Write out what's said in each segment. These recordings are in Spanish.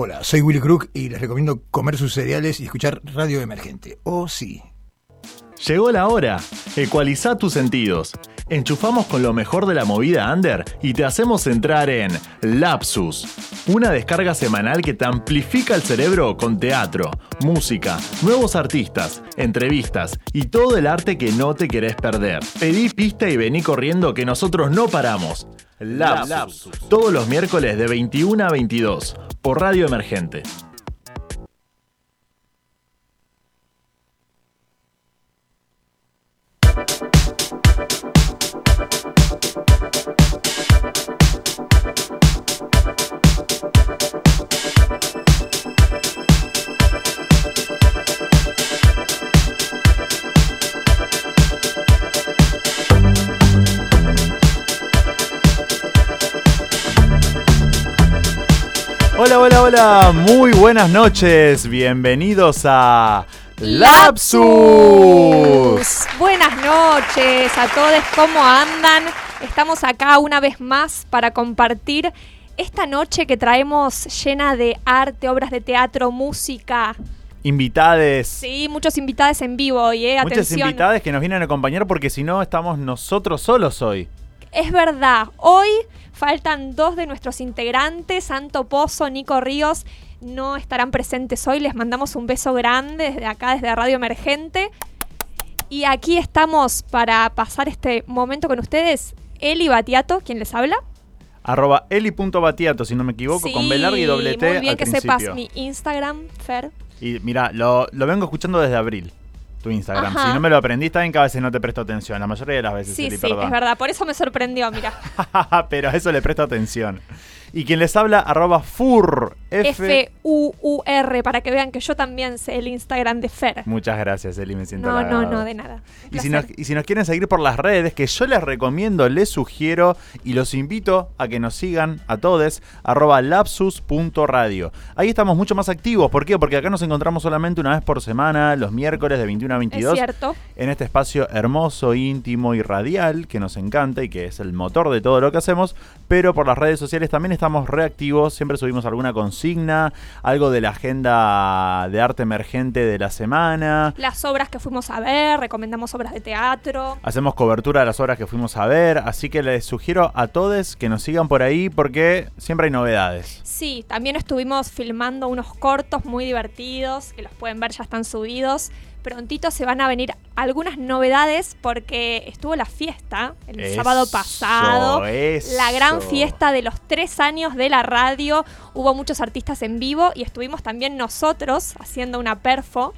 Hola, soy Willy Crook y les recomiendo comer sus cereales y escuchar Radio Emergente. Oh, sí. Llegó la hora. Ecualiza tus sentidos. Enchufamos con lo mejor de la movida under y te hacemos entrar en Lapsus, una descarga semanal que te amplifica el cerebro con teatro, música, nuevos artistas, entrevistas y todo el arte que no te querés perder. Pedí pista y vení corriendo que nosotros no paramos. Lapsus, todos los miércoles de 21 a 22 por Radio Emergente. Hola, muy buenas noches, bienvenidos a Lapsus. Buenas noches a todos, ¿cómo andan? Estamos acá una vez más para compartir esta noche que traemos llena de arte, obras de teatro, música. Invitades. Sí, muchos invitados en vivo hoy, ¿eh? Muchas invitadas que nos vienen a acompañar porque si no estamos nosotros solos hoy. Es verdad, hoy faltan dos de nuestros integrantes, Santo Pozo, Nico Ríos, no estarán presentes hoy, les mandamos un beso grande desde acá, desde Radio Emergente. Y aquí estamos para pasar este momento con ustedes, Eli Batiato, quien les habla. Arroba eli.batiato, si no me equivoco, con larga y doble T Muy bien al que principio. sepas mi Instagram, Fer. Y mira, lo, lo vengo escuchando desde abril, tu Instagram. Ajá. Si no me lo aprendí, bien que a veces no te presto atención. La mayoría de las veces, Sí, Eli, sí, perdón. es verdad, por eso me sorprendió, mira. Pero a eso le presto atención. Y quien les habla, arroba fur. F-U-U-R, para que vean que yo también sé el Instagram de Fer. Muchas gracias, Eli, me siento No, no, no, de nada. Y si, nos, placer. y si nos quieren seguir por las redes, que yo les recomiendo, les sugiero y los invito a que nos sigan a todos, arroba lapsus.radio. Ahí estamos mucho más activos. ¿Por qué? Porque acá nos encontramos solamente una vez por semana, los miércoles de 21 a Es 22, cierto. en este espacio hermoso, íntimo y radial que nos encanta y que es el motor de todo lo que hacemos. Pero por las redes sociales también estamos reactivos, siempre subimos alguna consigna, algo de la agenda de arte emergente de la semana. Las obras que fuimos a ver, recomendamos obras de teatro. Hacemos cobertura de las obras que fuimos a ver, así que les sugiero a todos que nos sigan por ahí porque siempre hay novedades. Sí, también estuvimos filmando unos cortos muy divertidos, que los pueden ver, ya están subidos. Prontito se van a venir algunas novedades porque estuvo la fiesta el Eso, sábado pasado. eso. La gran fiesta de los tres años de la radio. Hubo muchos artistas en vivo y estuvimos también nosotros haciendo una perfo.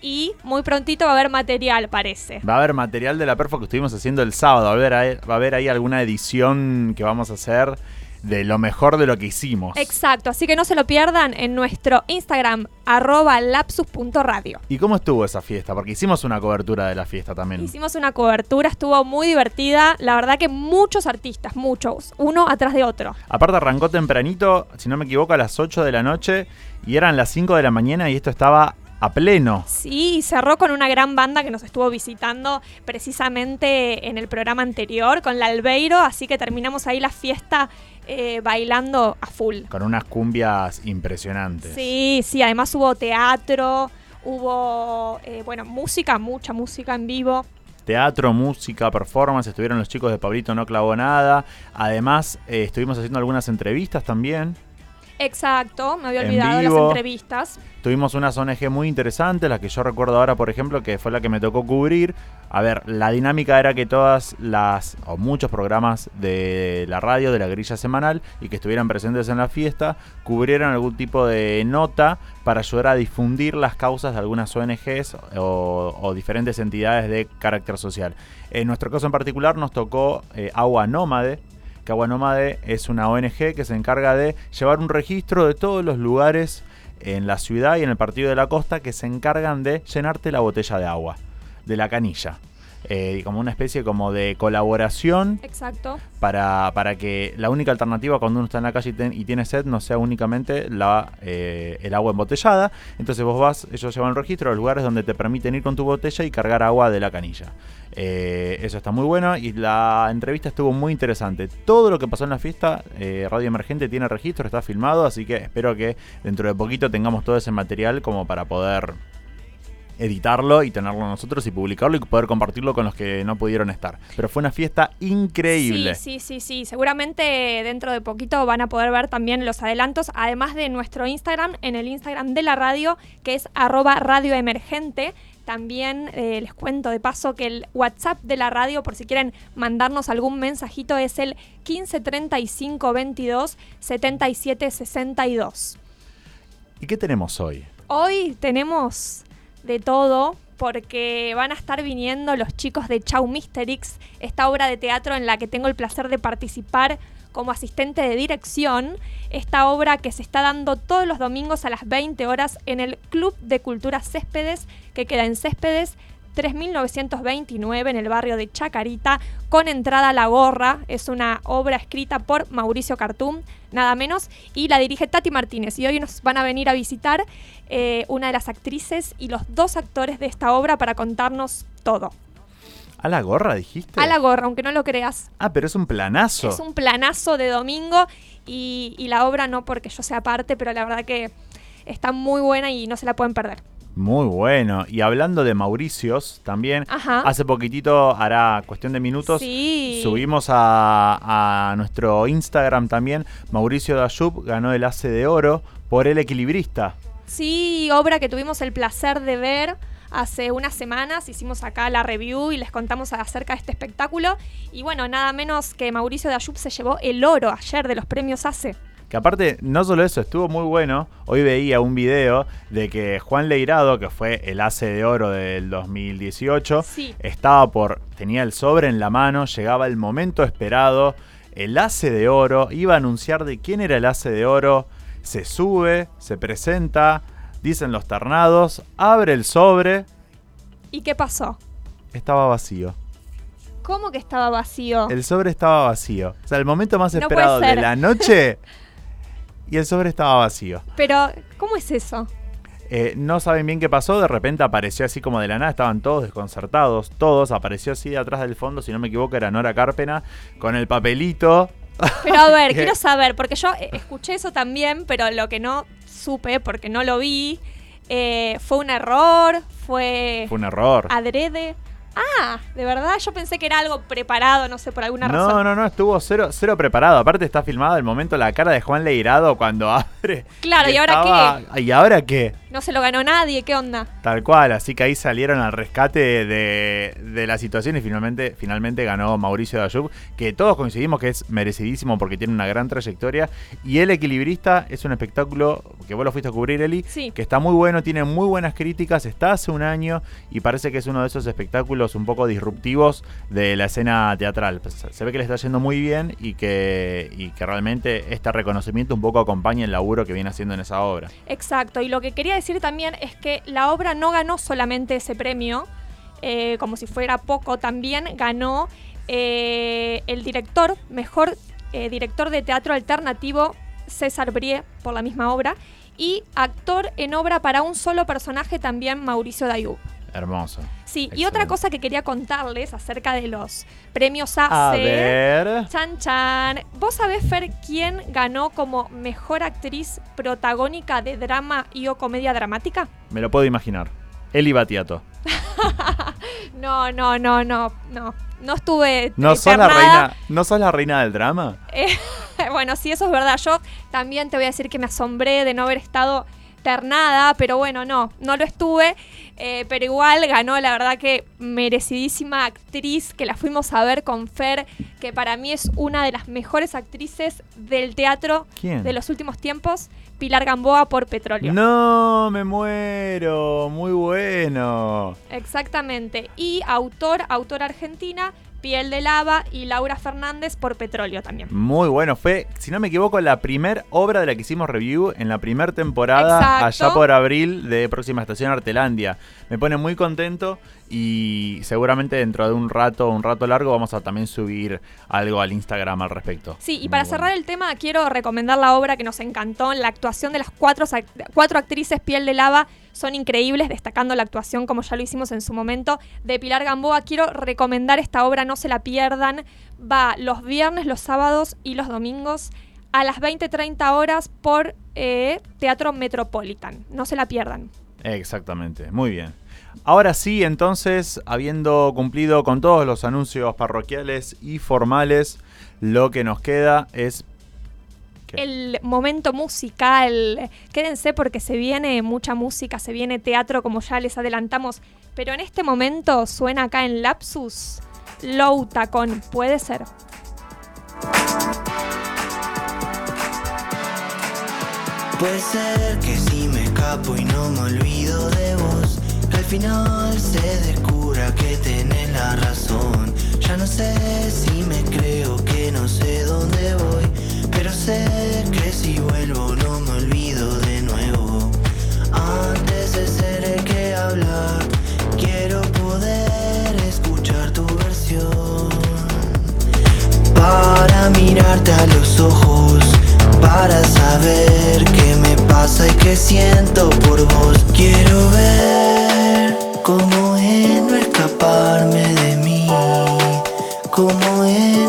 Y muy prontito va a haber material, parece. Va a haber material de la perfo que estuvimos haciendo el sábado, va a haber va a haber ahí alguna edición que vamos a hacer de lo mejor de lo que hicimos. Exacto, así que no se lo pierdan en nuestro Instagram, arroba lapsus.radio. ¿Y cómo estuvo esa fiesta? Porque hicimos una cobertura de la fiesta también. Hicimos una cobertura, estuvo muy divertida. La verdad que muchos artistas, muchos, uno atrás de otro. Aparte arrancó tempranito, si no me equivoco, a las 8 de la noche y eran las 5 de la mañana y esto estaba a pleno. Sí, y cerró con una gran banda que nos estuvo visitando precisamente en el programa anterior, con la Albeiro, así que terminamos ahí la fiesta eh, bailando a full. Con unas cumbias impresionantes. Sí, sí, además hubo teatro, hubo, eh, bueno, música, mucha música en vivo. Teatro, música, performance, estuvieron los chicos de Pablito No Clavó Nada. Además, eh, estuvimos haciendo algunas entrevistas también. Exacto, me había En olvidado las entrevistas. Tuvimos unas ONG muy interesantes, la que yo recuerdo ahora, por ejemplo, que fue la que me tocó cubrir. A ver, la dinámica era que todas las, o muchos programas de la radio, de la grilla semanal, y que estuvieran presentes en la fiesta, cubrieran algún tipo de nota para ayudar a difundir las causas de algunas ONGs o, o diferentes entidades de carácter social. En nuestro caso en particular nos tocó eh, Agua Nómade, que Agua Nómade es una ONG que se encarga de llevar un registro de todos los lugares en la ciudad y en el partido de la costa que se encargan de llenarte la botella de agua, de la canilla. Eh, como una especie como de colaboración Exacto. para, para que la única alternativa cuando uno está en la calle y, ten- y tiene sed no sea únicamente la, eh, el agua embotellada. Entonces vos vas, ellos llevan un registro de los lugares donde te permiten ir con tu botella y cargar agua de la canilla. Eh, eso está muy bueno y la entrevista estuvo muy interesante. Todo lo que pasó en la fiesta, eh, Radio Emergente tiene registro, está filmado, así que espero que dentro de poquito tengamos todo ese material como para poder editarlo y tenerlo nosotros y publicarlo y poder compartirlo con los que no pudieron estar. Pero fue una fiesta increíble. Sí, sí, sí, sí. Seguramente dentro de poquito van a poder ver también los adelantos, además de nuestro Instagram, en el Instagram de la radio, que es arroba radio emergente. También eh, les cuento de paso que el WhatsApp de la radio, por si quieren mandarnos algún mensajito, es el 15 35 22 77 62. ¿Y qué tenemos hoy? Hoy tenemos de todo porque van a estar viniendo los chicos de Chau Mysterix, esta obra de teatro en la que tengo el placer de participar como asistente de dirección, esta obra que se está dando todos los domingos a las 20 horas en el Club de Cultura Céspedes, que queda en Céspedes 3929 en el barrio de Chacarita, con entrada a la gorra. Es una obra escrita por Mauricio Cartum, nada menos, y la dirige Tati Martínez. Y hoy nos van a venir a visitar eh, una de las actrices y los dos actores de esta obra para contarnos todo. ¿A la gorra dijiste? A la gorra, aunque no lo creas. Ah, pero es un planazo. Es un planazo de domingo y, y la obra no porque yo sea parte, pero la verdad que está muy buena y no se la pueden perder. Muy bueno. Y hablando de Mauricios, también, Ajá. hace poquitito, hará cuestión de minutos, Sí. subimos a, a nuestro Instagram también. Mauricio Dayub ganó el Ace de Oro por El Equilibrista. Sí, obra que tuvimos el placer de ver hace unas semanas. Hicimos acá la review y les contamos acerca de este espectáculo. Y bueno, nada menos que Mauricio Dayub se llevó el oro ayer de los premios ACE. Que aparte, no solo eso, estuvo muy bueno. Hoy veía un video de que Juan Leirado, que fue el Ace de Oro del 2018, Sí. estaba por. tenía el sobre en la mano, llegaba el momento esperado. El Ace de Oro iba a anunciar de quién era el Ace de Oro. Se sube, se presenta, dicen los ternados, abre el sobre, ¿Y qué pasó? estaba vacío. ¿Cómo que estaba vacío? El sobre estaba vacío. O sea, el momento más No esperado de la noche. Y el sobre estaba vacío. Pero, ¿cómo es eso? Eh, no saben bien qué pasó, de repente apareció así como de la nada, estaban todos desconcertados, todos, apareció así de atrás del fondo, si no me equivoco era Nora Carpena, con el papelito. Pero a ver, ¿Qué? quiero saber, porque yo eh, escuché eso también, pero lo que no supe, porque no lo vi, eh, fue un error, fue, Fue un error. adrede. Ah, de verdad, yo pensé que era algo preparado, no sé, por alguna No, razón. no, no, estuvo cero, cero preparado. Aparte está filmado el momento la cara de Juan Leirado cuando abre. Claro, ¿y ahora qué? ¿Y ahora qué? No se lo ganó nadie, ¿qué onda? Tal cual, así que ahí salieron al rescate de, de la situación y finalmente, finalmente ganó Mauricio Dayub, que todos coincidimos que es merecidísimo porque tiene una gran trayectoria. Y El Equilibrista es un espectáculo que vos lo fuiste a cubrir, Eli, Sí. que está muy bueno, tiene muy buenas críticas, está hace un año y parece que es uno de esos espectáculos un poco disruptivos de la escena teatral. Pues, Se ve que le está yendo muy bien y que, y que realmente este reconocimiento un poco acompaña el laburo que viene haciendo en esa obra. Exacto, y lo que quería decir también es que la obra no ganó solamente ese premio, eh, como si fuera poco, también ganó eh, el director, mejor eh, director de teatro alternativo, César Brie, por la misma obra, y actor en obra para un solo personaje también, Mauricio Dayub. Hermoso. Sí, y otra cosa que quería contarles acerca de los premios A ACE. ver. Chan Chan. ¿Vos sabés, Fer, quién ganó como mejor actriz protagónica de drama y o comedia dramática? Me lo puedo imaginar. Eli Batiato. No, no, no, no, no. No estuve. ¿No sos, la reina, ¿No sos la reina del drama? Eh, bueno, sí, eso es verdad. Yo también te voy a decir que me asombré de no haber estado ternada, pero bueno, no, no lo estuve. Eh, pero igual ganó, la verdad que merecidísima actriz que la fuimos a ver con Fer, que para mí es una de las mejores actrices del teatro ¿Quién? de los últimos tiempos, Pilar Gamboa por Petróleo. No, me muero. Muy bueno. Exactamente. Y autor, autora argentina, Piel de Lava y Laura Fernández por Petróleo también. Muy bueno. Fue, si no me equivoco, la primer obra de la que hicimos review en la primera temporada, Exacto. allá por abril de Próxima Estación Artelandia. Me pone muy contento Y seguramente dentro de un rato, un rato largo, vamos a también subir algo al Instagram al respecto. Sí, y para cerrar el tema, quiero recomendar la obra que nos encantó. La actuación de las cuatro, cuatro actrices Piel de Lava son increíbles, destacando la actuación, como ya lo hicimos en su momento, de Pilar Gamboa. Quiero recomendar esta obra, no se la pierdan. Va los viernes, los sábados y los domingos a las 20-30 horas por eh, Teatro Metropolitan. No se la pierdan. Exactamente, muy bien. Ahora sí, entonces, habiendo cumplido con todos los anuncios parroquiales y formales, lo que nos queda es... El momento musical. Quédense porque se viene mucha música, se viene teatro como ya les adelantamos. Pero en este momento suena acá en Lapsus Louta con Puede ser. Puede ser que me y no me olvido de vos, al final se descubra que tenés la razón. Ya no sé si me creo que no sé dónde voy, pero sé que si vuelvo no me olvido de nuevo. Antes de ser el que habla, quiero poder escuchar tu versión. Para mirarte a los ojos para saber qué me pasa y qué siento por vos. Quiero ver cómo es no escaparme de mí, cómo es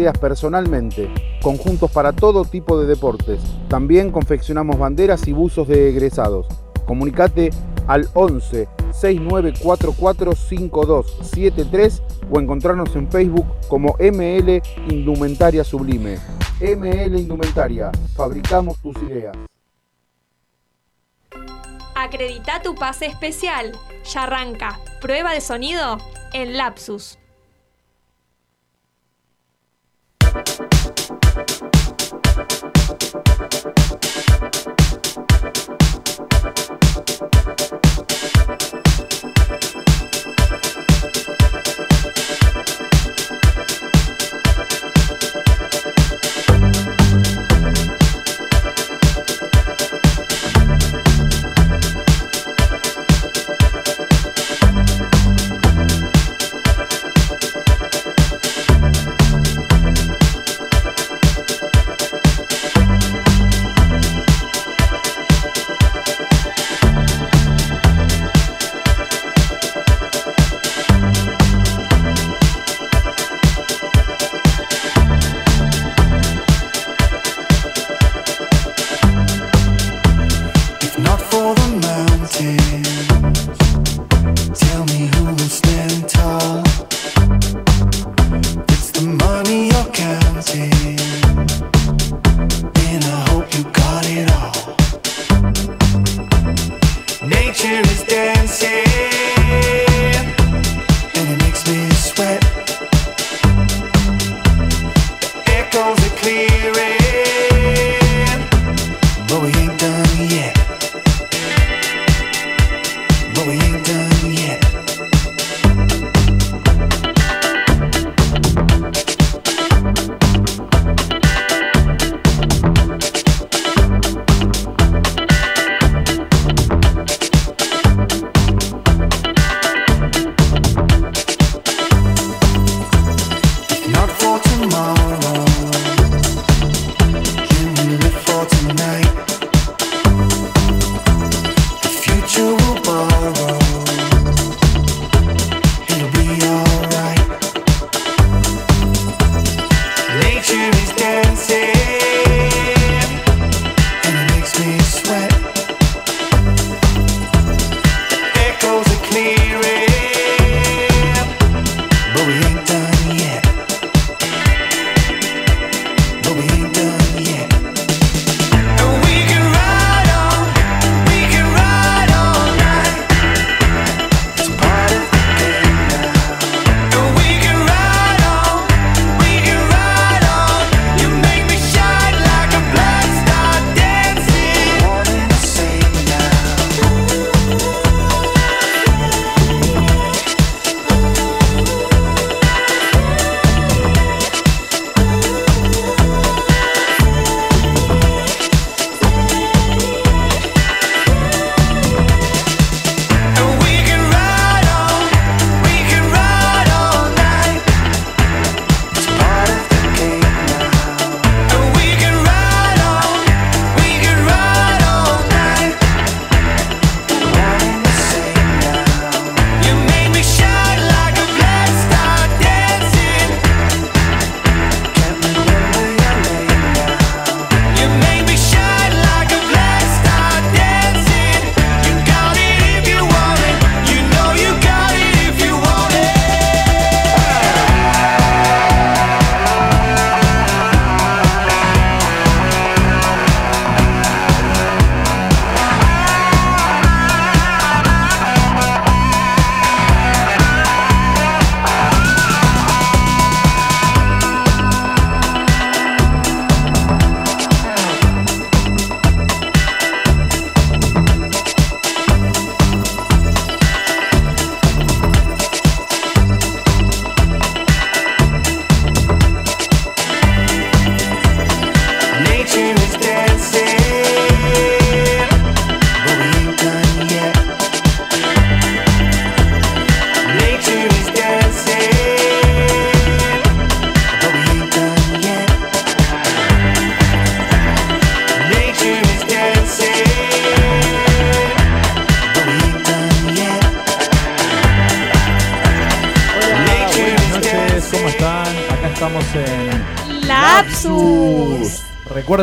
ideas personalmente. Conjuntos para todo tipo de deportes. También confeccionamos banderas y buzos de egresados. Comunicate al 11 6944 5273 o encontrarnos en Facebook como ML Indumentaria Sublime. ML Indumentaria. Fabricamos tus ideas. Acredita tu pase especial. Ya arranca. Prueba de sonido en Lapsus. Thank you.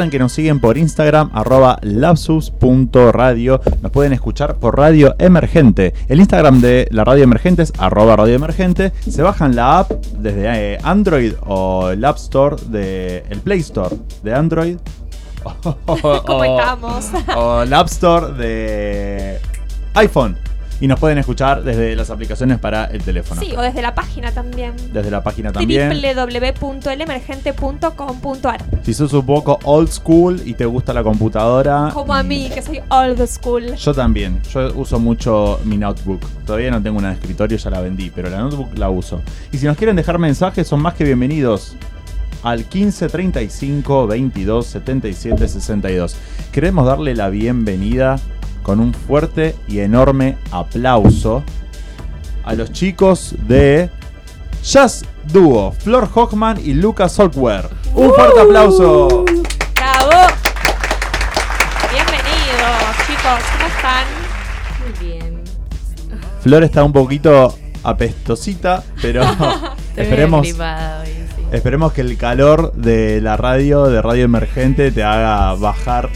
Recuerden que nos siguen por Instagram, arroba lapsus.radio. Nos pueden escuchar por Radio Emergente. El Instagram de la Radio Emergente es arroba Radio Emergente. Se bajan la app desde eh, Android o el App Store de el Play Store de Android. ¿Cómo estamos? O el App Store de iPhone. Y nos pueden escuchar desde las aplicaciones para el teléfono. Sí, o desde la página también. Desde la página también. www.elemergente.com.ar Si sos un poco old school y te gusta la computadora. Como a mí, que soy old school. Yo también. Yo uso mucho mi notebook. Todavía no tengo una de escritorio, ya la vendí, pero la notebook la uso. Y si nos quieren dejar mensajes, son más que bienvenidos al 15 35 22 77 62. Queremos darle la bienvenida con un fuerte y enorme aplauso a los chicos de Jazz Duo, Flor Hochman y Lucas Solkware. Un fuerte aplauso. ¡Bravo! Bienvenidos, chicos. ¿Cómo están? Muy bien. Flor está un poquito apestosita, pero esperemos, esperemos que el calor de la radio, de Radio Emergente, te haga bajar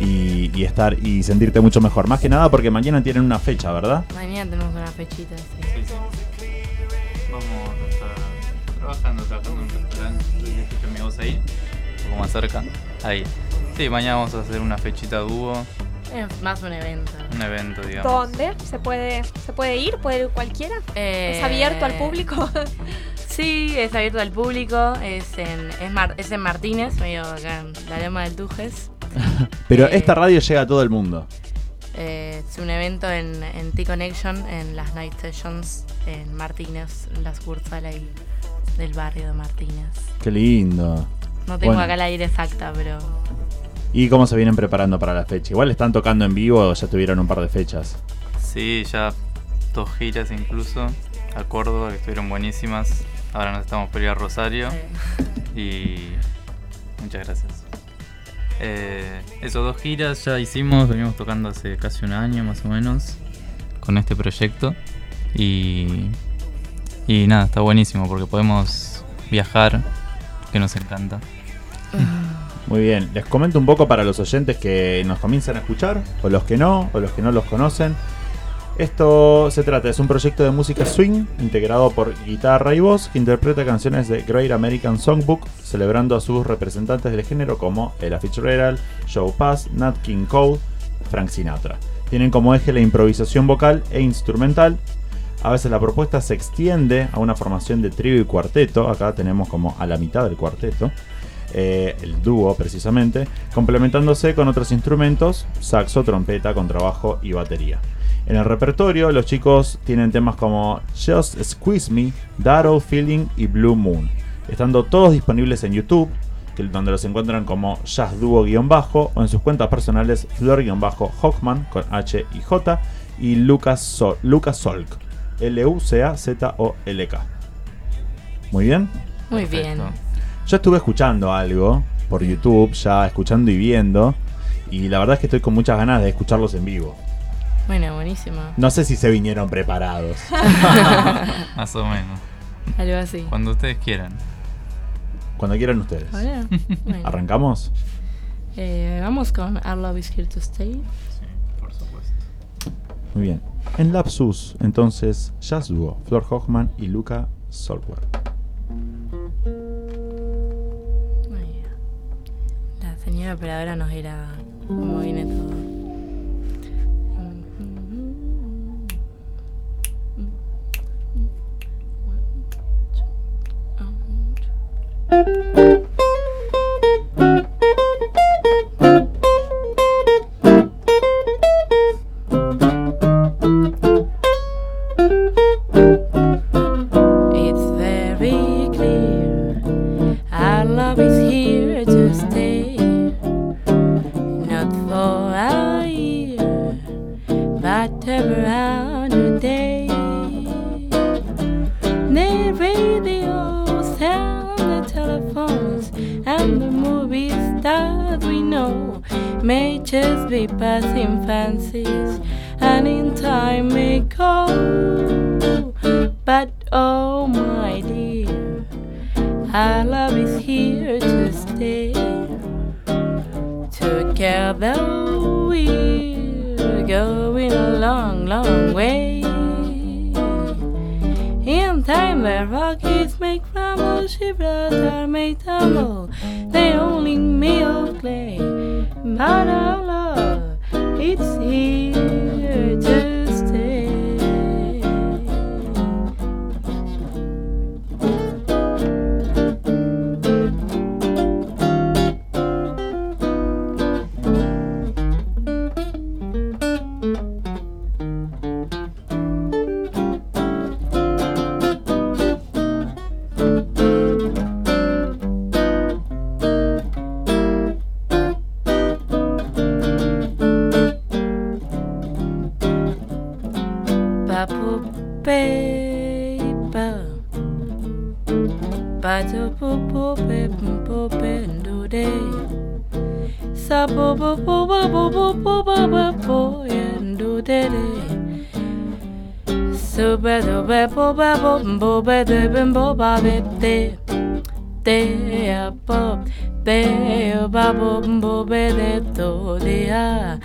y, y estar y sentirte mucho mejor. Más que nada porque mañana tienen una fecha, ¿verdad? Mañana tenemos una fechita, sí. Vamos a estar trabajando, trabajando en un restaurante. Que voz ahí, un poco más cerca. Ahí. Sí, mañana vamos a hacer una fechita dúo Es más un evento. Un evento, digamos. ¿Dónde? ¿Se puede, ¿Se puede ir? ¿Puede ir cualquiera? ¿Es Eh, abierto al público? Sí, es abierto al público. Es en, es Mar- es en Martínez, medio acá en la Loma del Tujes. Pero Eh, esta radio llega a todo el mundo. Eh, es un evento en, en T-Connection, en las Night Sessions, en Martínez, en la sucursal ahí del barrio de Martínez. Qué lindo. No tengo Bueno. acá la ira exacta, pero ¿Y cómo se vienen preparando para la fecha? Igual están tocando en vivo o ya tuvieron un par de fechas. Sí, ya dos giras incluso a Córdoba que estuvieron buenísimas. Ahora nos estamos por ir a Rosario y muchas gracias. Eh, dos giras ya hicimos, venimos tocando hace casi un año más o menos con este proyecto y, y nada, está buenísimo porque podemos viajar, que nos encanta. Muy bien, les comento un poco para los oyentes que nos comienzan a escuchar, o los que no, o los que no los conocen. Esto se trata, es un proyecto de música swing integrado por guitarra y voz que interpreta canciones de Great American Songbook, celebrando a sus representantes del género como Ella Fitzgerald, Joe Pass, Nat King Cole, Frank Sinatra. Tienen como eje la improvisación vocal e instrumental. A veces la propuesta se extiende a una formación de trío y cuarteto. Acá tenemos como a la mitad del cuarteto eh, el dúo precisamente, complementándose con otros instrumentos, saxo, trompeta, contrabajo y batería. En el repertorio, los chicos tienen temas como Just Squeeze Me, That Old Feeling y Blue Moon, estando todos disponibles en YouTube, que- donde los encuentran como Jazz Duo-bajo o en sus cuentas personales Flor-Hockman con H y J y Lucas, Sol- Lucas Solk, L-U-C-A-Z-O-L-K. Muy bien. muy Perfecto. bien. Yo estuve escuchando algo por YouTube, ya escuchando y viendo. Y la verdad es que estoy con muchas ganas de escucharlos en vivo. Bueno, buenísimo. No sé si se vinieron preparados. Más o menos. Algo así. Cuando ustedes quieran. Cuando quieran ustedes. Bueno. ¿Arrancamos? Eh, vamos con Our Love is Here to Stay. Sí, por supuesto. Muy bien. En Lapsus, entonces, Jazz Duo, Flor Hoffman y Luca bien. La señora operadora nos irá cómo viene todo. Bo be de bimbo ba be te. Te a pop. Be ba bo bo be de to de a.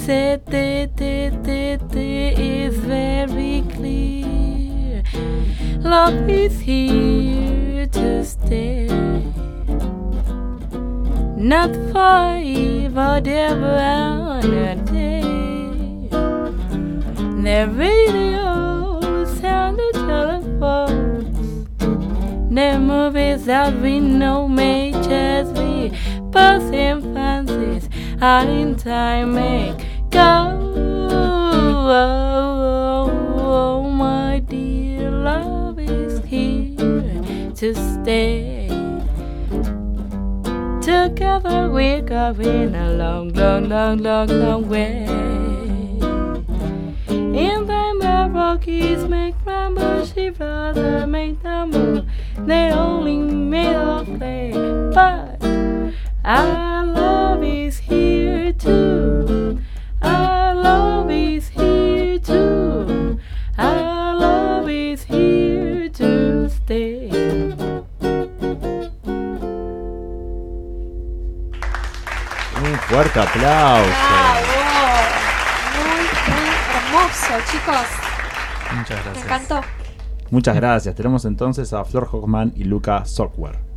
Se te te te te is very clear. Love is here to stay. Not forever, ever our love is here too. Our love is here too. Our love is here to stay. Un fuerte aplauso. ¡Bravo! Muy, muy hermoso, chicos. Muchas Me gracias. encantó. Muchas gracias. Tenemos entonces a Flor Hoffman y Luca Software.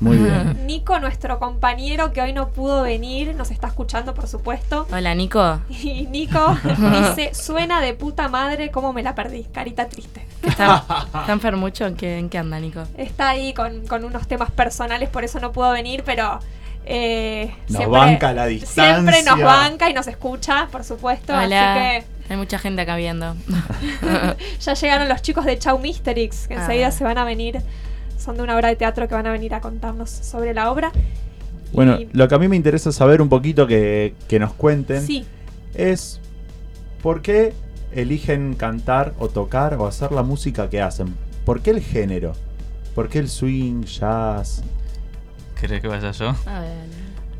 Muy bien. Nico, nuestro compañero que hoy no pudo venir, nos está escuchando, por supuesto. Hola, Nico. Y Nico dice, suena de puta madre, cómo me la perdí. Carita triste. ¿Está, está enfermucho? ¿En qué, ¿En qué anda, Nico? Está ahí con, con unos temas personales, por eso no pudo venir, pero... eh, Nos banca a la distancia. Siempre nos banca y nos escucha, por supuesto. Hola. Así Hay mucha gente acá viendo. que ya llegaron los chicos de Chau Mysterix, que Ah. enseguida se van a venir. Son de una obra de teatro que van a venir a contarnos sobre la obra. Bueno, Y- lo que a mí me interesa saber un poquito que, que nos cuenten Sí, es por qué eligen cantar o tocar o hacer la música que hacen. ¿Por qué el género? ¿Por qué el swing, jazz? ¿Querés que vaya yo? A ver.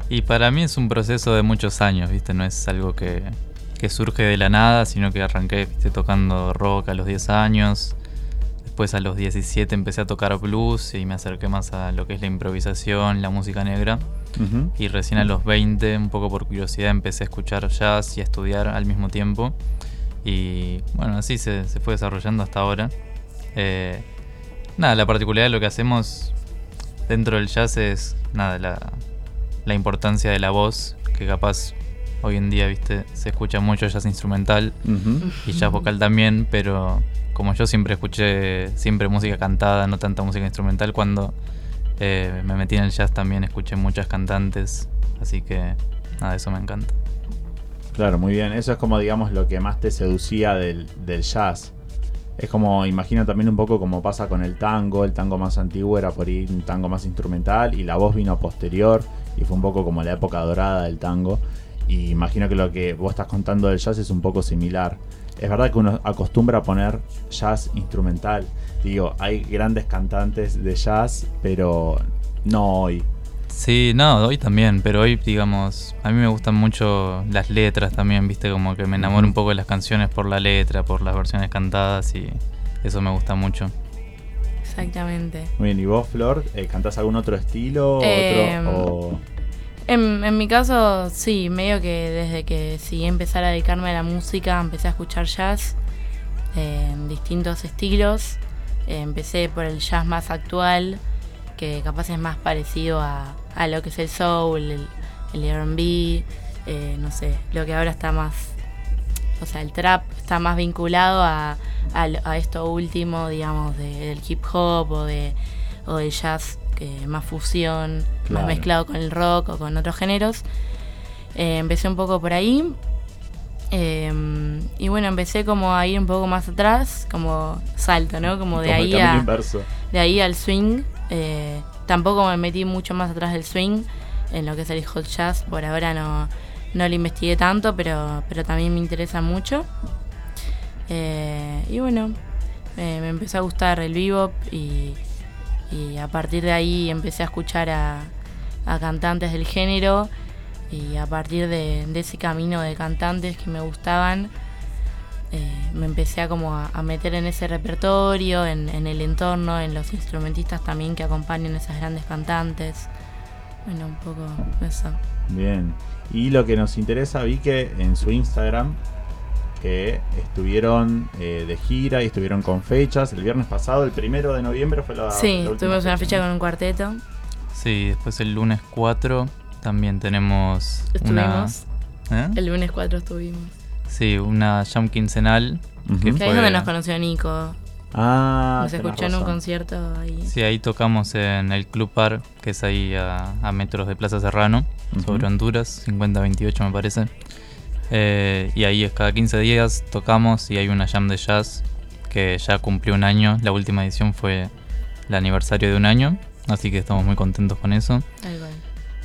Y para mí es un proceso de muchos años, ¿viste? No es algo que, que surge de la nada, sino que arranqué ¿viste? tocando rock a los 10 años. Después a los 17 empecé a tocar blues y me acerqué más a lo que es la improvisación, la música negra. Y recién a los 20, un poco por curiosidad, empecé a escuchar jazz y a estudiar al mismo tiempo. Y bueno, así se, se fue desarrollando hasta ahora. Eh, nada, la particularidad de lo que hacemos dentro del jazz es nada, la, la importancia de la voz, que capaz hoy en día, viste, se escucha mucho jazz instrumental y jazz vocal también, pero como yo siempre escuché siempre música cantada, no tanta música instrumental, cuando eh, me metí en el jazz también escuché muchas cantantes, así que nada, eso me encanta. Claro, muy bien. Eso es como, digamos, lo que más te seducía del, del jazz. Es como, imagino también un poco como pasa con el tango. El tango más antiguo era por ahí un tango más instrumental y la voz vino posterior y fue un poco como la época dorada del tango. Y imagino que lo que vos estás contando del jazz es un poco similar. Es verdad que uno acostumbra a poner jazz instrumental. Digo, hay grandes cantantes de jazz, pero no hoy. Sí, no, hoy también, pero hoy, digamos, a mí me gustan mucho las letras también, viste, como que me enamoro un poco de las canciones por la letra, por las versiones cantadas y eso me gusta mucho. Exactamente. Muy bien, ¿y vos, Flor? eh, ¿Cantás algún otro estilo? Em, otro, o- En, en mi caso, sí, medio que desde que decidí empezar a dedicarme a la música, empecé a escuchar jazz eh, en distintos estilos. Eh, empecé por el jazz más actual, que capaz es más parecido a, a lo que es el soul, el, el RB, eh, no sé, lo que ahora está más. O sea, el trap está más vinculado a, a esto último, digamos, de- del hip hop o, de, o del jazz, que más fusión, Claro. más mezclado con el rock o con otros géneros. Eh, empecé un poco por ahí. eh, y bueno, empecé como a ir un poco más atrás, como salto, ¿no? Como de como ahí camino a, inverso. de ahí al swing. eh, tampoco me metí mucho más atrás del swing, en lo que es el hot jazz. Por ahora no, no lo investigué tanto, pero, pero también me interesa mucho. Y bueno, me empezó a gustar el bebop y, y a partir de ahí empecé a escuchar a, cantantes del género y a partir de, ese camino de cantantes que me gustaban, eh, me empecé a como a, meter en ese repertorio, en, en el entorno, en los instrumentistas también que acompañan esas grandes cantantes. Bueno, un poco eso. Bien. Y lo que nos interesa, vi que en su Instagram que estuvieron eh, de gira y estuvieron con fechas. El viernes pasado, el primero de noviembre, fue la. sí, la tuvimos una fecha ¿no? con un cuarteto. Sí, después el lunes 4 también tenemos una... Estuvimos. ¿Eh? El lunes 4 estuvimos. Sí, una jam quincenal. Ujú. que Que ahí es fue- donde nos conoció Nico. Ah, nos escuchó en un concierto ahí. Sí, ahí tocamos en el Club Par, que es ahí a, a metros de Plaza Serrano, sobre Honduras, 5028 me parece. Eh, y ahí es cada 15 días tocamos y hay una jam de jazz que ya cumplió un año. La última edición fue el aniversario de un año, así que estamos muy contentos con eso. Ahí va.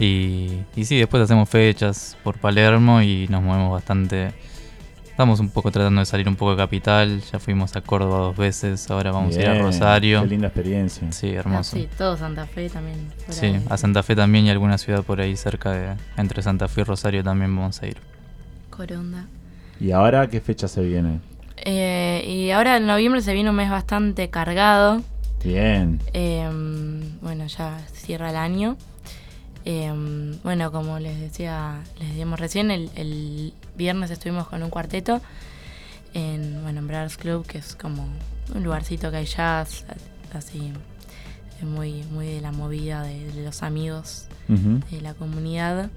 Y, y sí, después hacemos fechas por Palermo y nos movemos bastante. Estamos un poco tratando de salir un poco de capital. Ya fuimos a Córdoba dos veces, ahora vamos a ir a Rosario. Qué linda experiencia. Sí, Ah, hermoso. sí, todo Santa Fe también. Sí, ahí. a Santa Fe también y alguna ciudad por ahí cerca de entre Santa Fe y Rosario también vamos a ir. Coronda. ¿Y ahora qué fecha se viene? Eh, y ahora en noviembre se viene un mes bastante cargado. Bien. Eh, bueno, ya cierra el año. Eh, bueno, como les decía, les decíamos recién, el, el viernes estuvimos con un cuarteto en, bueno, en Brothers Club, que es como un lugarcito que hay jazz, así, muy, muy de la movida de, de los amigos de la comunidad.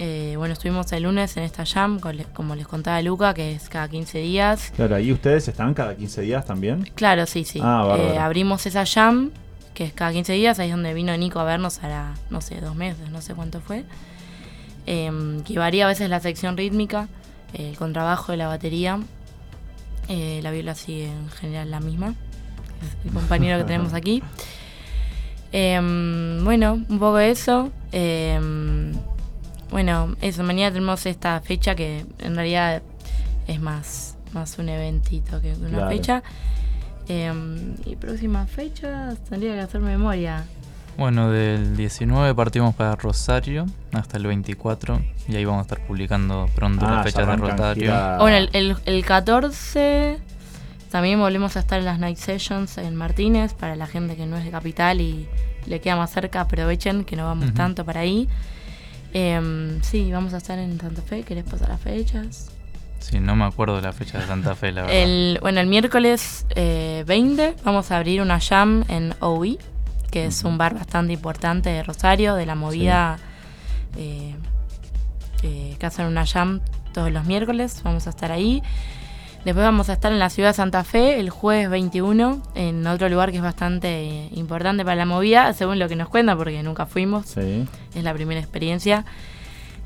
Eh, bueno, estuvimos el lunes en esta jam, como les contaba Luca, que es cada 15 días. Claro, ¿y ustedes están cada 15 días también? Claro, sí, sí. Ah. Eh, abrimos esa jam, que es cada 15 días, ahí es donde vino Nico a vernos ahora, no sé, dos meses, no sé cuánto fue. Em, que varía a veces la sección rítmica, el contrabajo de la batería. Eh, la viola sigue en general la misma, es el compañero que tenemos aquí. Em, bueno, un poco eso. Bueno, eso, mañana tenemos esta fecha que en realidad es más, más un eventito que una Claro. fecha. Em, y próximas fechas tendría que hacer memoria. Bueno, del 19 partimos para Rosario hasta el 24 y ahí vamos a estar publicando pronto Ah, las fechas de Rosario. gira- Bueno, el, el, el 14 también volvemos a estar en las night sessions en Martínez para la gente que no es de Capital y le queda más cerca, aprovechen que no vamos tanto para ahí. Em, sí, vamos a estar en Santa Fe, ¿querés pasar las fechas? Sí, no me acuerdo la fecha de Santa Fe, la verdad. El, bueno, el miércoles eh, 20 vamos a abrir una jam en OI, que es un bar bastante importante de Rosario, de la movida eh, eh, que hacen una jam todos los miércoles. Vamos a estar ahí. Después vamos a estar en la ciudad de Santa Fe el jueves 21, en otro lugar que es bastante importante para la movida, según lo que nos cuentan, porque nunca fuimos. Sí. Es la primera experiencia.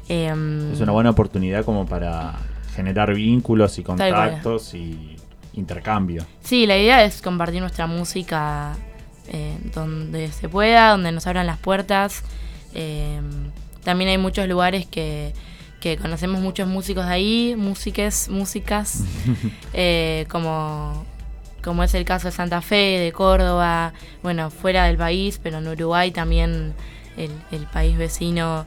Em, Es una buena oportunidad como para generar vínculos y contactos y intercambio. Sí, la idea es compartir nuestra música eh, donde se pueda, donde nos abran las puertas. Eh, también hay muchos lugares que, que conocemos muchos músicos de ahí, músiques, músicas, eh, como, como es el caso de Santa Fe, de Córdoba, bueno, fuera del país, pero en Uruguay también, el, el país vecino,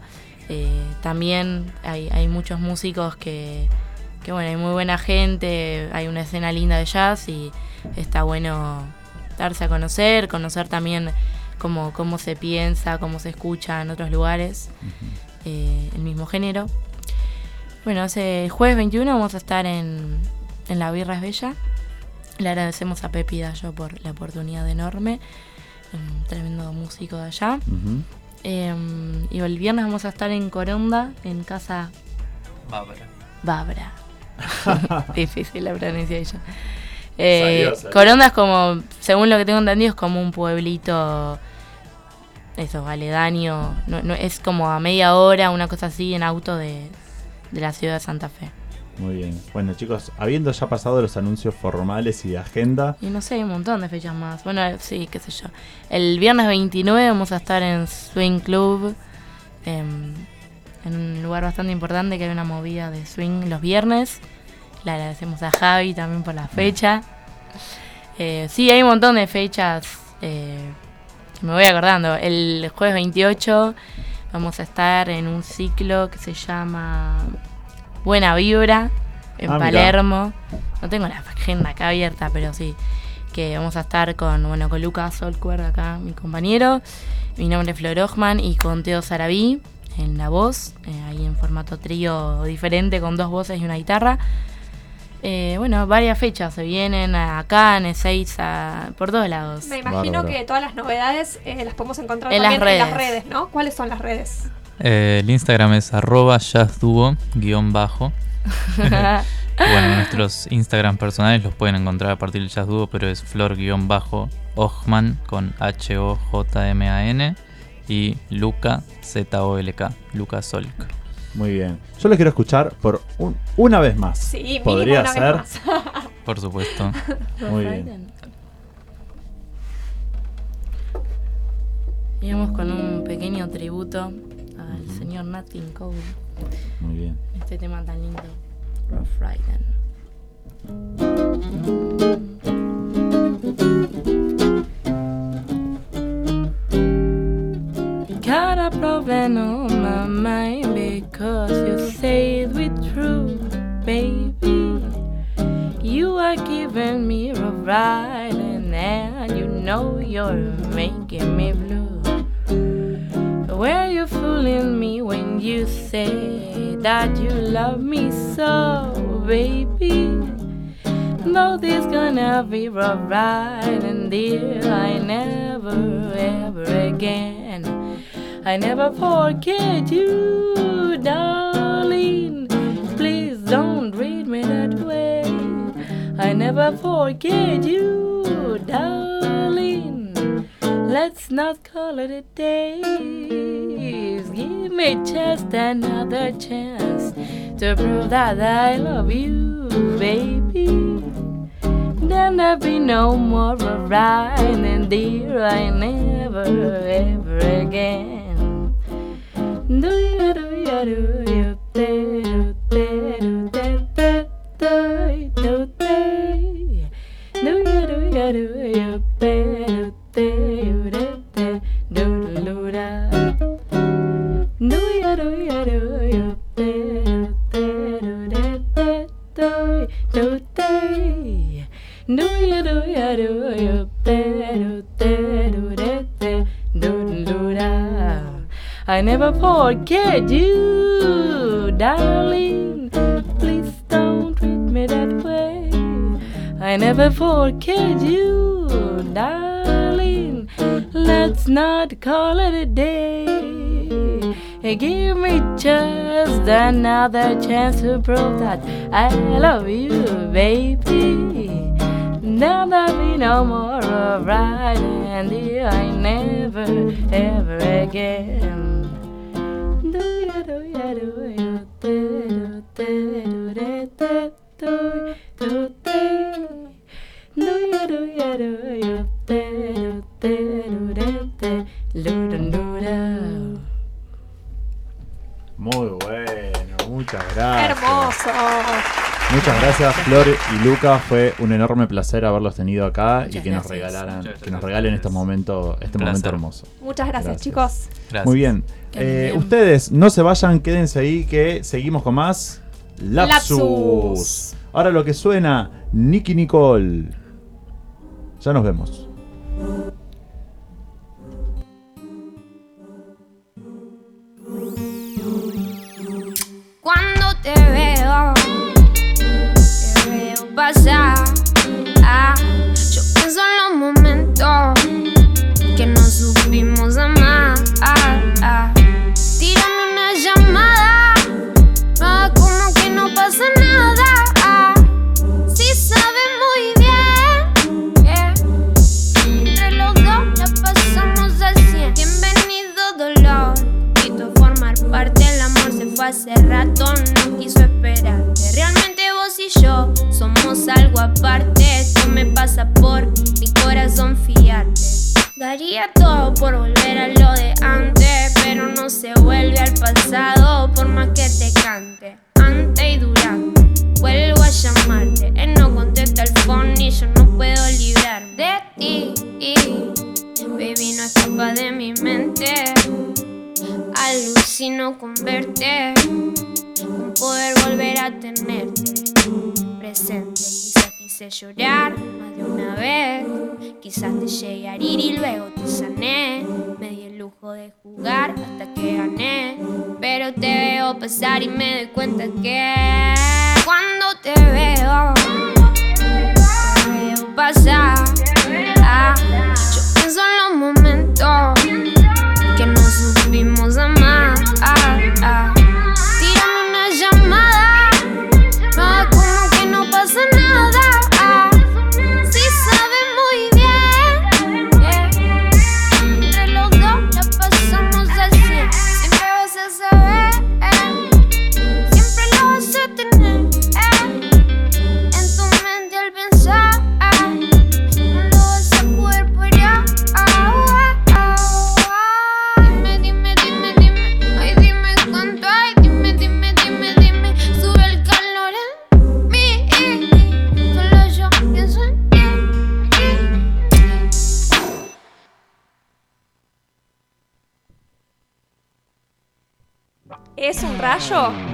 eh, también hay, hay muchos músicos que, que, bueno, hay muy buena gente, hay una escena linda de jazz y está bueno darse a conocer, conocer también cómo, cómo se piensa, cómo se escucha en otros lugares, eh, el mismo género. Bueno, ese jueves 21 vamos a estar en, en La Birra es Bella. Le agradecemos a Pepi Dayo por la oportunidad enorme, un tremendo músico de allá. Eh, y el viernes vamos a estar en Coronda, en Casa Bárbara. Babra. Difícil la pronunciación. Eh, Salió, salió. Coronda es como, según lo que tengo entendido, es como un pueblito, eso, aledaño. No, no, es como a media hora, una cosa así, en auto de, de la ciudad de Santa Fe. Muy bien. Bueno, chicos, habiendo ya pasado los anuncios formales y de agenda, Y no sé, hay un montón de fechas más. Bueno, sí, qué sé yo. El viernes 29 vamos a estar en Swing Club, em, en un lugar bastante importante que hay una movida de swing los viernes. Le agradecemos a Javi también por la fecha. Eh, sí, hay un montón de fechas eh, me voy acordando. El jueves 28 vamos a estar en un ciclo que se llama Buena Vibra en Ah, mirá. Palermo. No tengo la agenda acá abierta, pero sí. Que vamos a estar con, bueno, con Lucas Solquer, acá mi compañero. Mi nombre es Flor Ochman y con Teo Sarabí en la voz. eh, ahí en formato trío diferente con dos voces y una guitarra. Eh, bueno, varias fechas se vienen acá en Ezeiza, por todos lados. Me imagino Bárbaro. que todas las novedades eh, las podemos encontrar En las también en las redes. redes, ¿no? ¿Cuáles son las redes? Eh, el Instagram es arroba jazzduo guion bajo. Bueno, nuestros Instagram personales los pueden encontrar a partir del Jazz Duo, pero es flor-ojman con H-O-J-M-A-N y Luca Z-O-L-K, Luca Solk. Muy bien. Yo les quiero escuchar por un- una vez más. Sí, ¿Podría una ser? vez más. Por supuesto. Muy bien. Y vamos con un pequeño tributo al señor Nat King Cole. Muy bien. Este tema tan lindo. Rough Riding. A problem on my mind because you say it with truth, baby. You are giving me a ride and you know you're making me blue. Where you fooling me when you say that you love me so, baby? Know this gonna be a ride and dear, I never ever again. I never forget you, darling. Please don't read me that way. I never forget you, darling. Let's not call it a day. Give me just another chance to prove that I love you, baby. Then there'll be no more riding, dear. I never ever again. Do you. do you do you do I never forget you, darling. Please don't treat me that way. I never forget you, darling. Let's not call it a day. Give me just another chance to prove that I love you, baby. Now there'll be no more of riding, dear. I never, ever again. Muy bueno, muchas gracias. Hermoso. Muchas gracias, Flor y Luca. Fue un enorme placer haberlos tenido acá y que nos regalaran, que nos regalen este momento, este Placer. momento hermoso. Muchas gracias, Gracias. chicos. Gracias. Muy bien. Eh, bien. ustedes no se vayan, quédense ahí que seguimos con más Lapsus. Lapsus. Ahora lo que suena, Nicky Nicole. Ya nos vemos. Te sané. Me di el lujo de jugar hasta que gané, pero te veo pasar y me doy cuenta que cuando te veo, te veo pasar.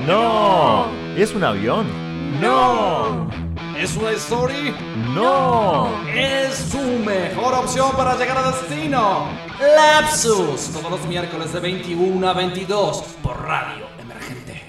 No. ¿Es un avión? No. ¿Es una story? No. Es su mejor opción para llegar a destino. Lapsus, todos los miércoles de 21 a 22 por Radio Emergente.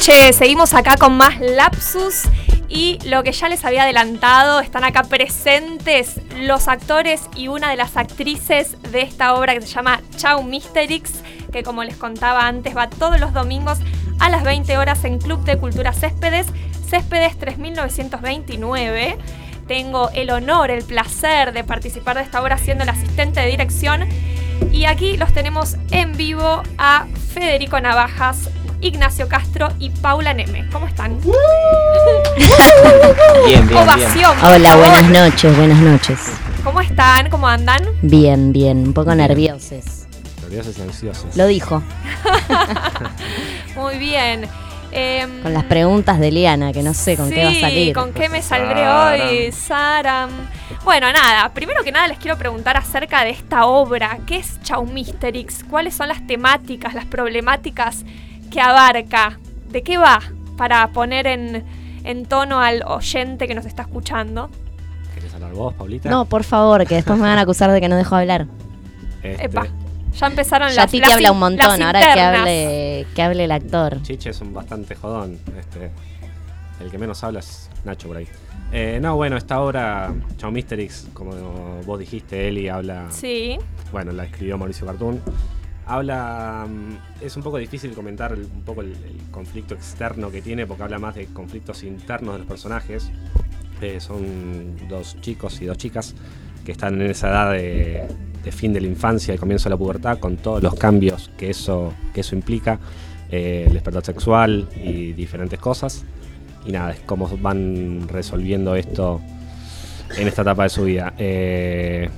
Seguimos acá con más Lapsus y lo que ya les había adelantado, están acá presentes los actores y una de las actrices de esta obra que se llama Chau Mysterix, que como les contaba antes va todos los domingos a las 20 horas en Club de Cultura Céspedes, Céspedes 3929. Tengo el honor, el placer de participar de esta obra siendo el asistente de dirección y aquí los tenemos en vivo a Federico Navajas, Ignacio Castro y Paula Neme. ¿Cómo están? Bien, bien, Ovación. bien. Hola, buenas noches, buenas noches. ¿Cómo están? ¿Cómo andan? Bien, bien, un poco nerviosos. Nerviosos y ansiosos. Lo dijo, Muy bien. Em, con las preguntas de Liana, que no sé con qué va a sí, salir. ¿con qué me saldré Saram. hoy? Saram. Bueno, nada, primero que nada les quiero preguntar acerca de esta obra. ¿Qué es Chau Mysterix? ¿Cuáles son las temáticas, las problemáticas que abarca? ¿De qué va? Para poner en, en tono al oyente que nos está escuchando. ¿Querés hablar vos, Paulita? No, por favor, que después me van a acusar de que no dejo hablar. Este, Epa, ya empezaron Ya las las habla un montón, ahora que hable, que hable el actor. Chiche es un bastante jodón. Este, el que menos habla es Nacho por ahí. Eh, no, bueno, esta obra, Chao Mysterix, como vos dijiste, Eli habla. Sí. Bueno, la escribió Mauricio Cartoon. Habla. mm, Es un poco difícil comentar el- un poco el, el conflicto externo que tiene, porque habla más de conflictos internos de los personajes. Eh, son dos chicos y dos chicas que están en esa edad de, de fin de la infancia y comienzo de la pubertad, con todos los cambios que eso, que eso implica, eh, el despertar sexual y diferentes cosas. Y nada, es cómo van resolviendo esto en esta etapa de su vida. Eh,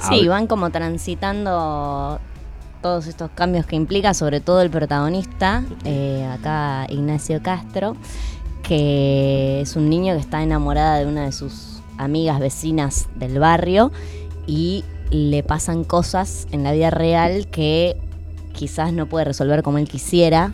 Sí, van como transitando todos estos cambios que implica, sobre todo el protagonista, eh, acá Ignacio Castro, que es un niño que está enamorada de una de sus amigas vecinas del barrio y le pasan cosas en la vida real que quizás no puede resolver como él quisiera.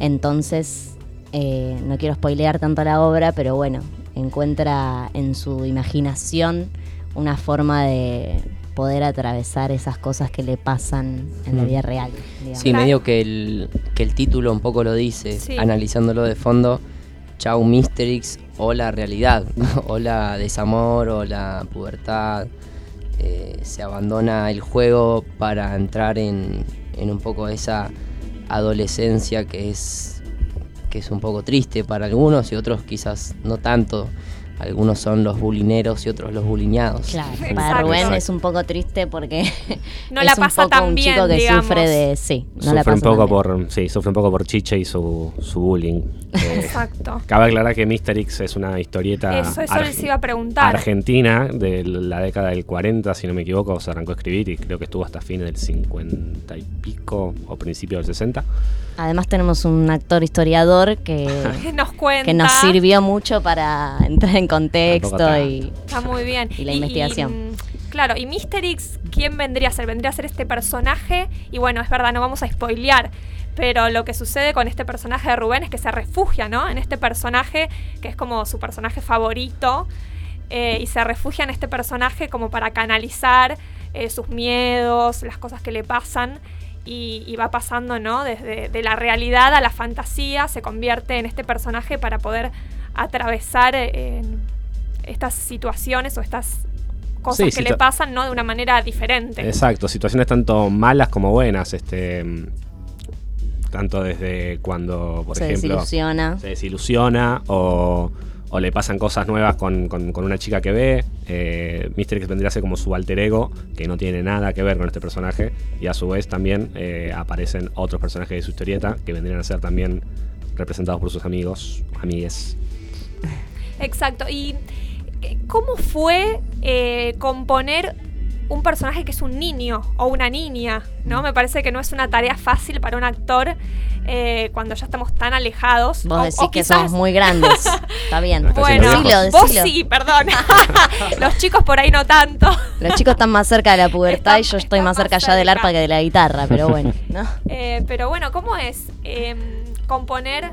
Entonces, eh, no quiero spoilear tanto la obra, pero bueno, encuentra en su imaginación una forma de poder atravesar esas cosas que le pasan en la Mm. vida real. digamos. Sí, medio que el, que el título un poco lo dice, Sí. analizándolo de fondo. Chau Mysterix o la realidad, o la desamor o la pubertad. Eh, se abandona el juego para entrar en, en un poco esa adolescencia que es, que es un poco triste para algunos y otros quizás no tanto. Algunos son los bulineros y otros los buliñados. Claro, Exacto. para Rubén es un poco triste porque No es la un pasa poco tan un bien, chico que digamos. sufre de sí, no la sufre un pasa poco tan bien. por. Sí, sufre un poco por Chiche y su, su bullying. Eh, Exacto. Cabe aclarar que Mr. X es una historieta Eso, eso les iba a preguntar. argentina de la década del 40, si no me equivoco, se arrancó a escribir y creo que estuvo hasta fines del 50 y pico o principio del 60. Además tenemos un actor historiador que, Que nos cuenta. que nos sirvió mucho para entrar en contexto Tampoco y Está muy bien. Y la investigación. mm, claro, y Mr. X, ¿quién vendría a ser? Vendría a ser este personaje. Y bueno, es verdad, no vamos a spoilear. Pero lo que sucede con este personaje de Rubén es que se refugia, ¿no? En este personaje que es como su personaje favorito. eh, y se refugia en este personaje como para canalizar eh, sus miedos, las cosas que le pasan. Y, y va pasando, ¿no? Desde de la realidad a la fantasía, se convierte en este personaje para poder atravesar eh, en estas situaciones o estas cosas Sí, que le pasan, ¿no? De una manera diferente. Exacto, situaciones tanto malas como buenas. Este, tanto desde cuando, por se ejemplo, desilusiona. se desilusiona o, o le pasan cosas nuevas con, con- con una chica que ve. Eh, Mr. X vendría a ser como su alter ego, que no tiene nada que ver con este personaje. Y a su vez también eh, aparecen otros personajes de su historieta que vendrían a ser también representados por sus amigos, amigues. Exacto. ¿Y cómo fue eh, componer un personaje que es un niño o una niña? ¿no? Me parece que no es una tarea fácil para un actor eh, cuando ya estamos tan alejados. Vos decís o que quizás- somos muy grandes. Está bien. Está Bueno, Decilo, vos decilo. sí, perdón. Los chicos por ahí no tanto. Los chicos están más cerca de la pubertad Están- y yo estoy más cerca ya del arpa que de la guitarra, pero bueno, ¿no? Eh, pero bueno, ¿cómo es em, componer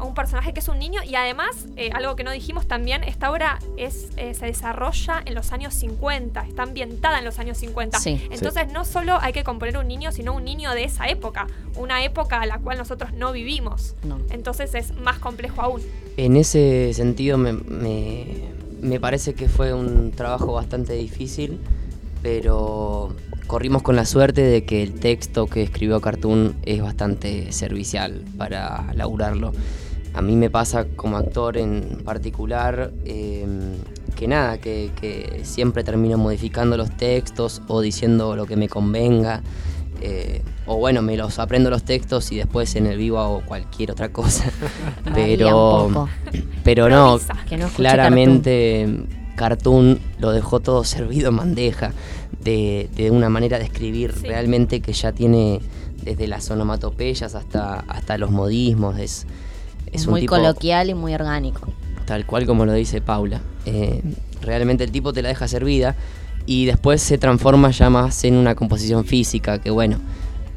a un personaje que es un niño? Y además, eh, algo que no dijimos también, esta obra es, eh, se desarrolla en los años 50, está ambientada en los años 50. Sí. Entonces no solo hay que componer un niño, sino un niño de esa época, una época a la cual nosotros no vivimos. No. Entonces es más complejo aún. En ese sentido me, me- me parece que fue un trabajo bastante difícil, pero corrimos con la suerte de que el texto que escribió Cartoon es bastante servicial para laburarlo. A mí me pasa como actor en particular eh, que nada, que, que siempre termino modificando los textos o diciendo lo que me convenga. eh, o bueno, me los aprendo los textos y después en el vivo hago cualquier otra cosa. Pero, pero no. Que claramente Cartoon lo dejó todo servido en bandeja, de, de una manera de escribir Sí. realmente que ya tiene desde las onomatopeyas hasta, hasta los modismos. Es, es muy tipo coloquial y muy orgánico. tal cual como lo dice Paula. Eh, realmente el tipo te la deja servida y después se transforma ya más en una composición física que bueno,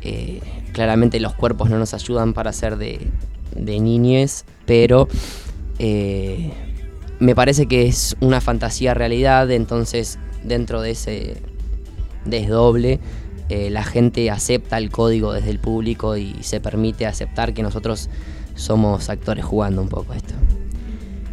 eh, claramente los cuerpos no nos ayudan para ser de, de niñez, pero eh, me parece que es una fantasía realidad, entonces dentro de ese desdoble eh, la gente acepta el código desde el público y se permite aceptar que nosotros somos actores jugando un poco esto.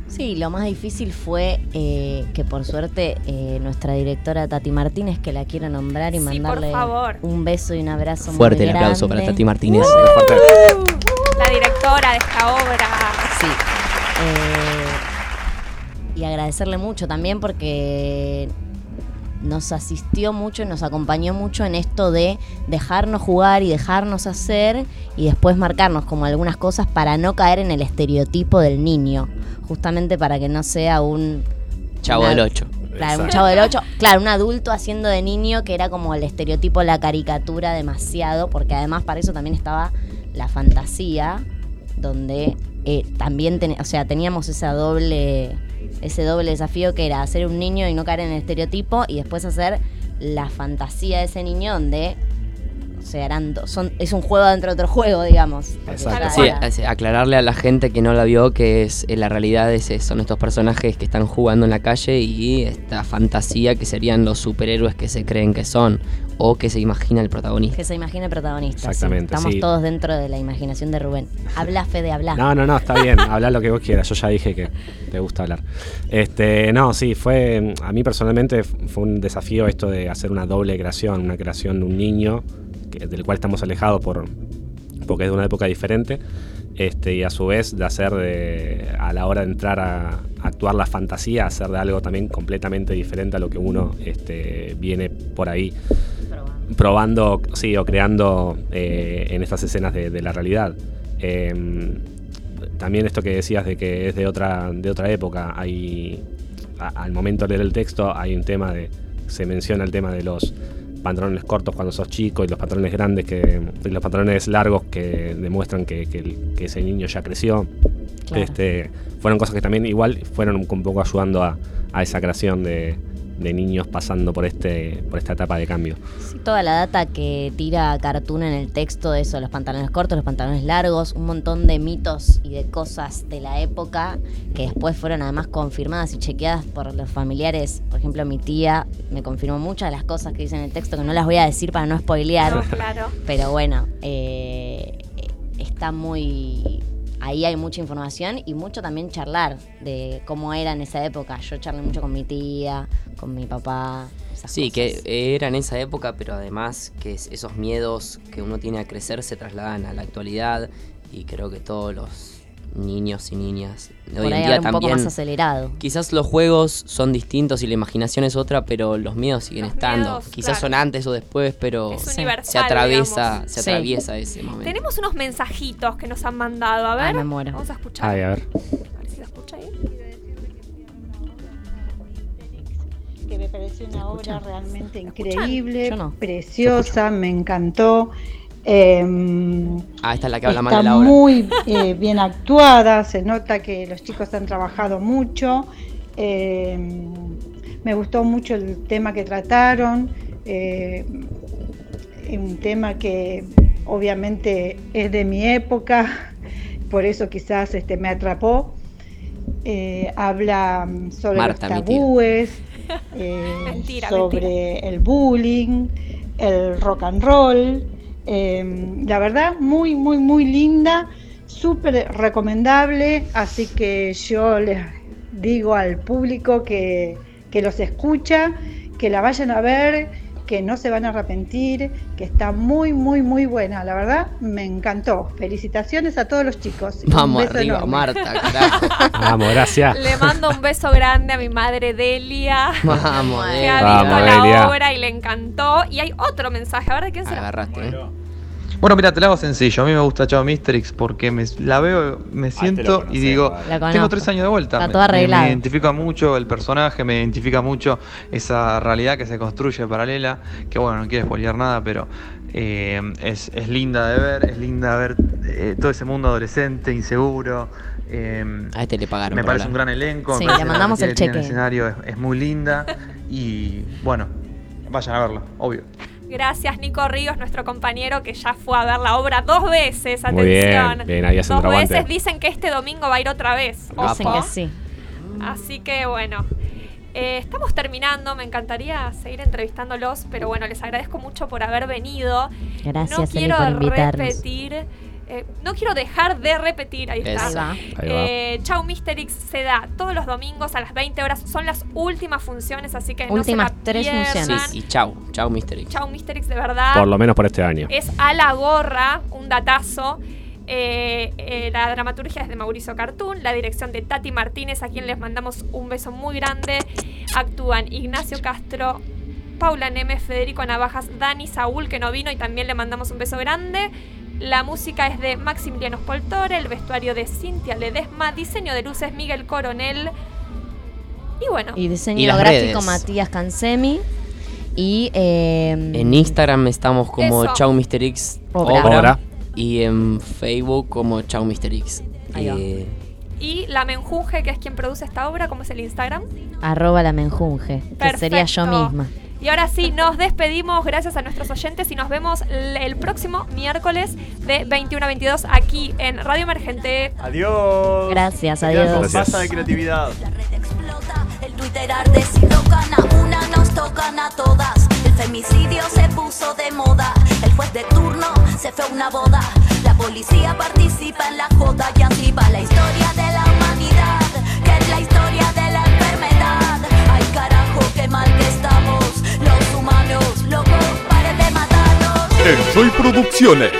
Sí, lo más difícil fue eh, que por suerte eh, nuestra directora Tati Martínez, que la quiero nombrar y Sí, por mandarle favor. un beso y un abrazo Fuerte muy el aplauso para Tati Martínez. La directora de esta obra. Sí. Eh, y agradecerle mucho también porque nos asistió mucho y nos acompañó mucho en esto de dejarnos jugar y dejarnos hacer y después marcarnos como algunas cosas para no caer en el estereotipo del niño, justamente para que no sea un Chavo una- del 8. Claro, un chavo del 8. Claro, un adulto haciendo de niño que era como el estereotipo, la caricatura demasiado, porque además para eso también estaba la fantasía, donde eh, también ten- o sea, teníamos esa doble, ese doble desafío que era hacer un niño y no caer en el estereotipo, y después hacer la fantasía de ese niño donde o sea, eran do- son, es un juego dentro de otro juego, digamos. Exacto. cada- Sí, es- aclararle a la gente que no la vio que es eh, la realidad es, son estos personajes que están jugando en la calle y esta fantasía que serían los superhéroes que se creen que son o que se imagina el protagonista. que se imagine el protagonista. sí. Exactamente, Estamos sí. todos dentro de la imaginación de Rubén. Habla, Fede, habla. No, no, no, está bien. Habla lo que vos quieras. Yo ya dije que te gusta hablar. Este, no, sí, fue. A mí personalmente fue un desafío esto de hacer una doble creación, una creación de un niño que- del cual estamos alejados por porque es de una época diferente. este, y a su vez de hacer de, a la hora de entrar a, actuar la fantasía, hacer de algo también completamente diferente a lo que uno este, viene por ahí probando, sí, o creando eh, en estas escenas de, de la realidad. Em, también esto que decías de que es de otra, de otra época, hay a- al momento de leer el texto hay un tema de, se menciona el tema de los pantalones cortos cuando sos chico y los pantalones grandes que y los pantalones largos que demuestran que, que ese niño ya creció. Claro. Este, fueron cosas que también igual fueron un, un poco ayudando a, a esa creación de, de niños pasando por este por esta etapa de cambio. Sí, toda la data que tira Cartoon en el texto de eso, los pantalones cortos, los pantalones largos, un montón de mitos y de cosas de la época que después fueron además confirmadas y chequeadas por los familiares. Por ejemplo, mi tía me confirmó muchas de las cosas que dice en el texto que no las voy a decir para no spoilear. No, claro. Pero bueno, eh, está muy... Ahí hay mucha información y mucho también charlar de cómo era en esa época. Yo charlé mucho con mi tía, con mi papá. esas Sí, cosas. que era en esa época, pero además que es- esos miedos que uno tiene a crecer se trasladan a la actualidad y creo que todos los niños y niñas Por hoy ahí en día ahora un poco también más acelerado. Quizás los juegos son distintos y la imaginación es otra, pero los miedos siguen Los estando. miedos, Quizás claro. son antes o después, pero Es se atraviesa, digamos. se Sí. atraviesa ese momento. Tenemos unos mensajitos que nos han mandado. A ver, Ay, me muero. vamos a escuchar. Ay, a ver. A ver si se escucha ahí. que me pareció una obra realmente increíble, Yo no. preciosa, me encantó. Eh, Ah, esta es la que habla mal está de la obra. muy eh, bien actuada, se nota que los chicos han trabajado mucho. Eh, me gustó mucho el tema que trataron, eh, un tema que obviamente es de mi época, por eso quizás este, me atrapó. Eh, habla sobre Marta, los tabúes, eh, Mentira, sobre el bullying, el rock and roll. Eh, la verdad, muy, muy, muy linda, súper recomendable, así que yo les digo al público que, que los escucha, que la vayan a ver, que no se van a arrepentir, que está muy, muy, muy buena. La verdad, me encantó. Felicitaciones a todos los chicos. Vamos arriba, enorme. Marta, carajo. Vamos, gracias. Le mando un beso grande a mi madre Delia. Vamos, Que ha Vamos, visto la Delia. obra y le encantó. Y hay otro mensaje. A ver de quién será. Agarraste, eh. Bueno, mira, te la hago sencillo. A mí me gusta Chao Misterix porque me, la veo, me siento y digo, tengo tres años de vuelta. Está Me- todo me, me arreglado. identifica mucho el personaje, me identifica mucho esa realidad que se construye paralela. Que bueno, no quiero spoilear nada, pero eh, es, es linda de ver, es linda ver eh, todo ese mundo adolescente, inseguro. eh, A este le pagaron. me parece un gran elenco. me Sí, le mandamos el cheque. en escenario es, es muy linda. Y bueno, vayan a verlo, obvio. Gracias, Nico Ríos, nuestro compañero que ya fue a ver la obra dos veces. Muy bien, Atención. bien, Dos veces dicen que este domingo va a ir otra vez. Dicen que sí. Así que bueno. eh, estamos terminando, me encantaría seguir entrevistándolos, pero bueno, les agradezco mucho por haber venido. Gracias, no Eli, quiero por invitarnos. repetir, eh, no quiero dejar de repetir, ahí está. Ahí va. Eh, Chau Misterix se da todos los domingos a las 20 horas. Son las últimas funciones, así que Últimas no se la tres pierdan. funciones. Sí, y chau, chau, Mr. X. Chau Misterix, de verdad. Por lo menos por este año. Es a la gorra, un datazo. Eh, eh, la dramaturgia es de Mauricio Cartoon, la dirección de Tati Martínez, a quien les mandamos un beso muy grande. Actúan Ignacio Castro, Paula Nemes, Federico Navajas, Dani Saúl, que no vino y también le mandamos un beso grande. La música es de Maximiliano Spoltore, el vestuario de Cintia Ledesma, diseño de luces Miguel Coronel. Y bueno, Y diseño Y las gráfico redes. Matías Cansemi. Y eh, En Instagram estamos como Eso. Chau Mr. X Obra. obra. Obra. Y en Facebook como Chau Mr. X. Eh, y la Menjunje, que es quien produce esta obra, ¿cómo es el Instagram? arroba la menjunge, que sería yo misma. Y ahora sí, nos despedimos. Gracias a nuestros oyentes y nos vemos el próximo miércoles de 21 a 22 aquí en Radio Emergente. Adiós. Gracias, Gracias. adiós. Basta de creatividad. explota, el tuiterar de si tocan a una, nos tocan a todas. El femicidio se puso de moda, el juez de turno se fue a una boda. La policía participa en la joda y así va la historia de la humanidad, que es la historia de la enfermedad. Ay carajo, qué mal que estamos, matarnos. En Soy Producciones.